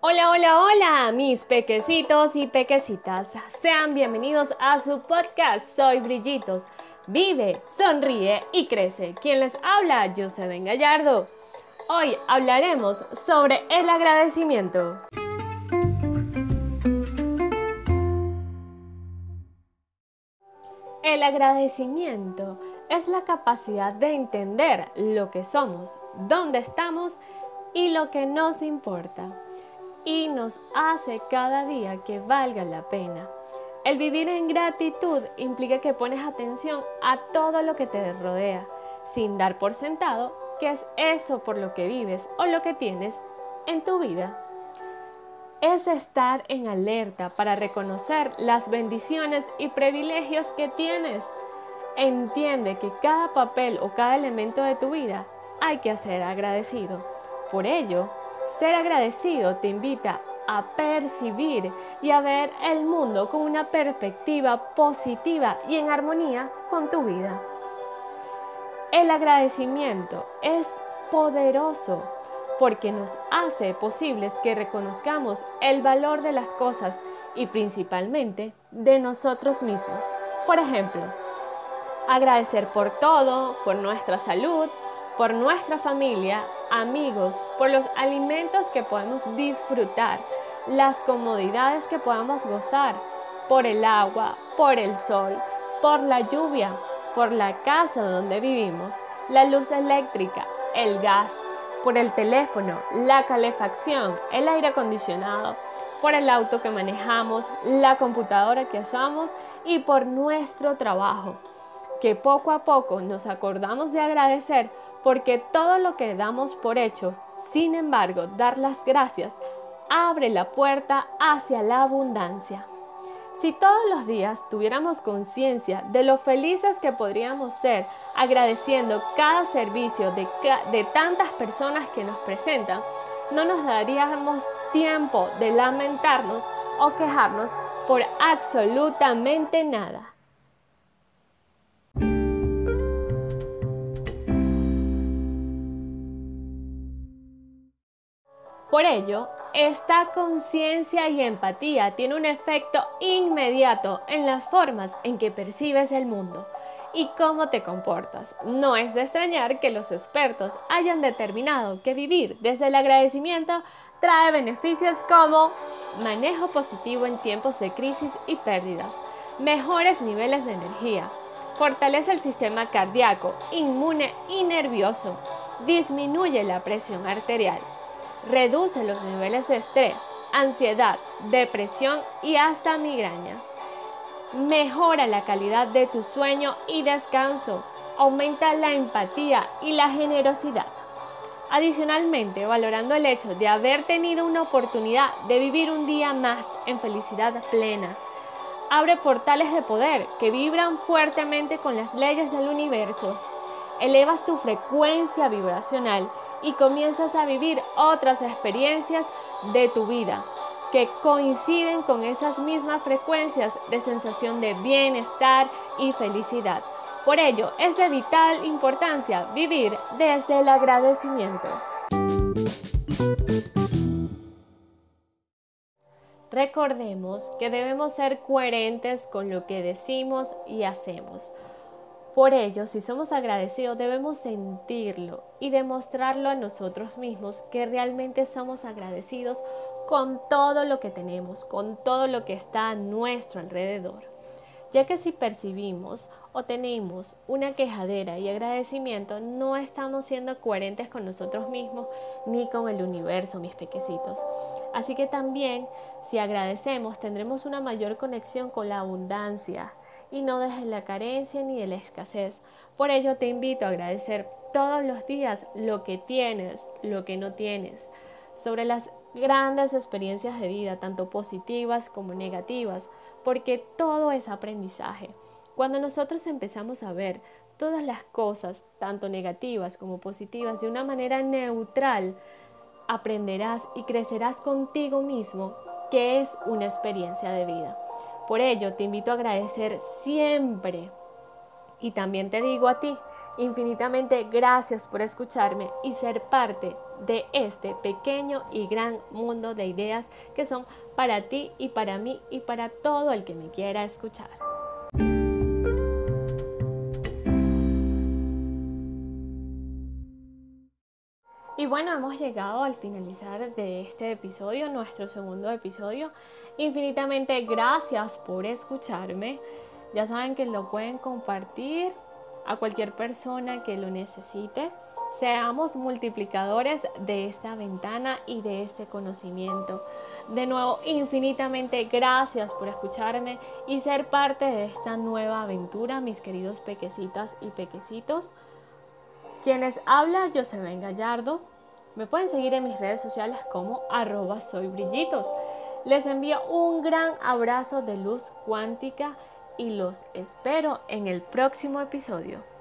Hola, hola, hola, mis pequecitos y pequecitas. Sean bienvenidos a su podcast. Soy Brillitos. Vive, sonríe y crece. Quien les habla, Ben Gallardo. Hoy hablaremos sobre el agradecimiento. El agradecimiento es la capacidad de entender lo que somos, dónde estamos y lo que nos importa y nos hace cada día que valga la pena. El vivir en gratitud implica que pones atención a todo lo que te rodea, sin dar por sentado que es eso por lo que vives o lo que tienes en tu vida. Es estar en alerta para reconocer las bendiciones y privilegios que tienes. Entiende que cada papel o cada elemento de tu vida hay que ser agradecido. Por ello, ser agradecido te invita a percibir y a ver el mundo con una perspectiva positiva y en armonía con tu vida. El agradecimiento es poderoso porque nos hace posibles que reconozcamos el valor de las cosas y principalmente de nosotros mismos. Por ejemplo, agradecer por todo, por nuestra salud, por nuestra familia, amigos, por los alimentos que podemos disfrutar, las comodidades que podamos gozar, por el agua, por el sol, por la lluvia, por la casa donde vivimos, la luz eléctrica, el gas, por el teléfono, la calefacción, el aire acondicionado, por el auto que manejamos, la computadora que usamos y por nuestro trabajo, que poco a poco nos acordamos de agradecer porque todo lo que damos por hecho, sin embargo, dar las gracias, abre la puerta hacia la abundancia. Si todos los días tuviéramos conciencia de lo felices que podríamos ser agradeciendo cada servicio de, de, tantas personas que nos presentan, no nos daríamos tiempo de lamentarnos o quejarnos por absolutamente nada. Por ello, esta conciencia y empatía tiene un efecto inmediato en las formas en que percibes el mundo y cómo te comportas. No es de extrañar que los expertos hayan determinado que vivir desde el agradecimiento trae beneficios como manejo positivo en tiempos de crisis y pérdidas, mejores niveles de energía, fortalece el sistema cardíaco, inmune y nervioso, disminuye la presión arterial, reduce los niveles de estrés, ansiedad, depresión y hasta migrañas. Mejora la calidad de tu sueño y descanso. Aumenta la empatía y la generosidad. Adicionalmente, valorando el hecho de haber tenido una oportunidad de vivir un día más en felicidad plena, abre portales de poder que vibran fuertemente con las leyes del universo. Elevas tu frecuencia vibracional y comienzas a vivir otras experiencias de tu vida que coinciden con esas mismas frecuencias de sensación de bienestar y felicidad. Por ello, es de vital importancia vivir desde el agradecimiento. Recordemos que debemos ser coherentes con lo que decimos y hacemos. Por ello, si somos agradecidos, debemos sentirlo y demostrarlo a nosotros mismos que realmente somos agradecidos con todo lo que tenemos, con todo lo que está a nuestro alrededor. Ya que si percibimos o tenemos una quejadera y agradecimiento, no estamos siendo coherentes con nosotros mismos ni con el universo, mis pequecitos. Así que también, si agradecemos, tendremos una mayor conexión con la abundancia, y no dejes la carencia ni de la escasez. Por ello te invito a agradecer todos los días lo que tienes, lo que no tienes, sobre las grandes experiencias de vida, tanto positivas como negativas, porque todo es aprendizaje. Cuando nosotros empezamos a ver todas las cosas, tanto negativas como positivas, de una manera neutral, aprenderás y crecerás contigo mismo, que es una experiencia de vida. Por ello, te invito a agradecer siempre. Y también te digo a ti, infinitamente gracias por escucharme y ser parte de este pequeño y gran mundo de ideas que son para ti y para mí y para todo el que me quiera escuchar. Y bueno, hemos llegado al finalizar de este episodio, nuestro segundo episodio. Infinitamente gracias por escucharme. Ya saben que lo pueden compartir a cualquier persona que lo necesite. Seamos multiplicadores de esta ventana y de este conocimiento. De nuevo, infinitamente gracias por escucharme y ser parte de esta nueva aventura, mis queridos pequecitas y pequecitos. Quienes habla Joseven Gallardo. Me pueden seguir en mis redes sociales como arroba soy brillitos. Les envío un gran abrazo de luz cuántica y los espero en el próximo episodio.